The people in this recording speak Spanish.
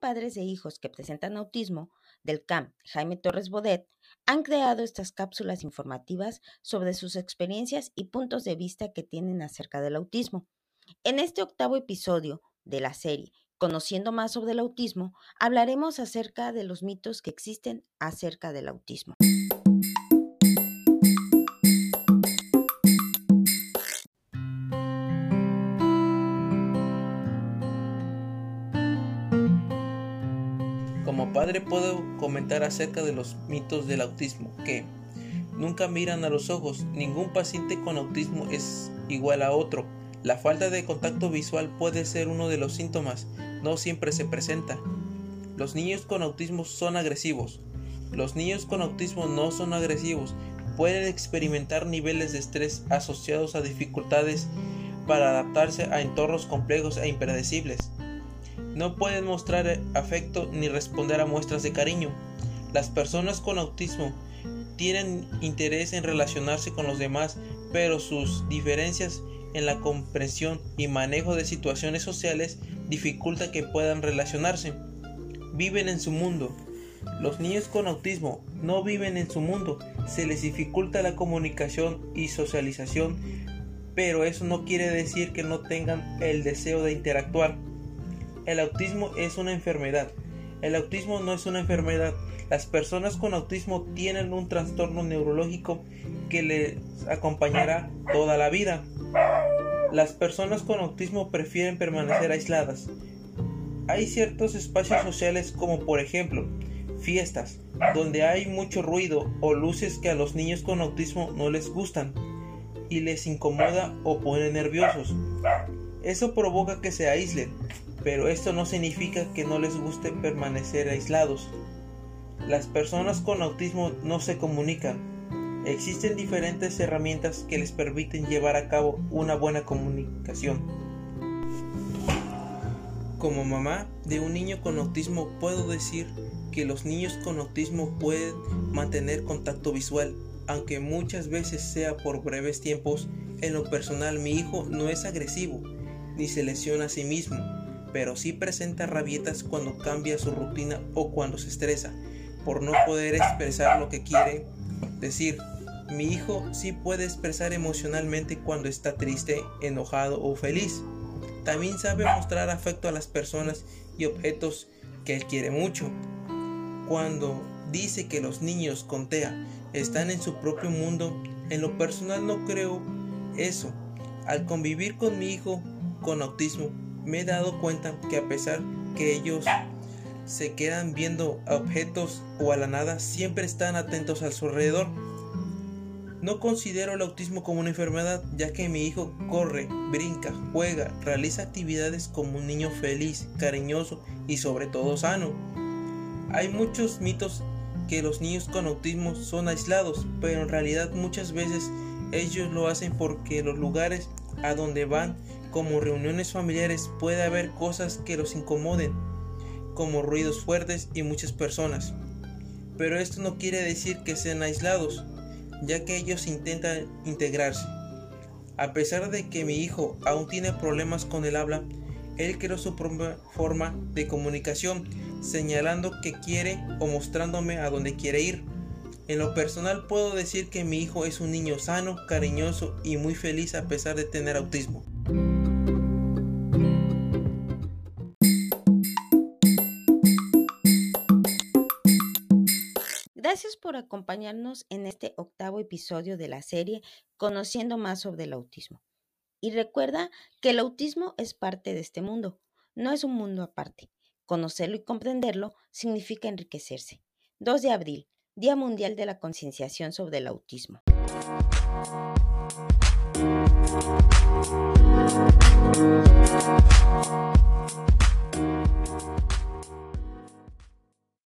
padres de hijos que presentan autismo del CAM Jaime Torres Bodet han creado estas cápsulas informativas sobre sus experiencias y puntos de vista que tienen acerca del autismo. En este octavo episodio de la serie Conociendo más sobre el autismo, hablaremos acerca de los mitos que existen acerca del autismo. Padre puedo comentar acerca de los mitos del autismo que nunca miran a los ojos, ningún paciente con autismo es igual a otro. La falta de contacto visual puede ser uno de los síntomas, no siempre se presenta. Los niños con autismo son agresivos. Los niños con autismo no son agresivos. Pueden experimentar niveles de estrés asociados a dificultades para adaptarse a entornos complejos e impredecibles. No pueden mostrar afecto ni responder a muestras de cariño. Las personas con autismo tienen interés en relacionarse con los demás, pero sus diferencias en la comprensión y manejo de situaciones sociales dificulta que puedan relacionarse. Viven en su mundo. Los niños con autismo no viven en su mundo, se les dificulta la comunicación y socialización, pero eso no quiere decir que no tengan el deseo de interactuar. El autismo es una enfermedad. El autismo no es una enfermedad. Las personas con autismo tienen un trastorno neurológico que les acompañará toda la vida. Las personas con autismo prefieren permanecer aisladas. Hay ciertos espacios sociales como por ejemplo fiestas, donde hay mucho ruido o luces que a los niños con autismo no les gustan y les incomoda o pone nerviosos. Eso provoca que se aíslen, pero esto no significa que no les guste permanecer aislados. Las personas con autismo no se comunican, Existen diferentes herramientas que les permiten llevar a cabo una buena comunicación. Como mamá de un niño con autismo puedo decir que los niños con autismo pueden mantener contacto visual, aunque muchas veces sea por breves tiempos. En lo personal mi hijo no es agresivo ni se lesiona a sí mismo, pero sí presenta rabietas cuando cambia su rutina o cuando se estresa por no poder expresar lo que quiere decir. Mi hijo sí puede expresar emocionalmente cuando está triste, enojado o feliz. También sabe mostrar afecto a las personas y objetos que él quiere mucho. Cuando dice que los niños con TEA están en su propio mundo, en lo personal no creo eso. Al convivir con mi hijo con autismo, me he dado cuenta que a pesar que ellos se quedan viendo objetos o a la nada, siempre están atentos a su alrededor no considero el autismo como una enfermedad, ya que mi hijo corre, brinca, juega, realiza actividades como un niño feliz, cariñoso y sobre todo sano. Hay muchos mitos que los niños con autismo son aislados, pero en realidad muchas veces ellos lo hacen porque los lugares a donde van, como reuniones familiares, puede haber cosas que los incomoden, como ruidos fuertes y muchas personas. Pero esto no quiere decir que sean aislados, ya que ellos intentan integrarse. A pesar de que mi hijo aún tiene problemas con el habla, él creó su propia forma de comunicación, señalando que quiere o mostrándome a dónde quiere ir. En lo personal puedo decir que mi hijo es un niño sano, cariñoso y muy feliz a pesar de tener autismo. Gracias por acompañarnos en este octavo episodio de la serie Conociendo más sobre el autismo. Y recuerda que el autismo es parte de este mundo, no es un mundo aparte. Conocerlo y comprenderlo significa enriquecerse. 2 de abril, Día Mundial de la Concienciación sobre el Autismo.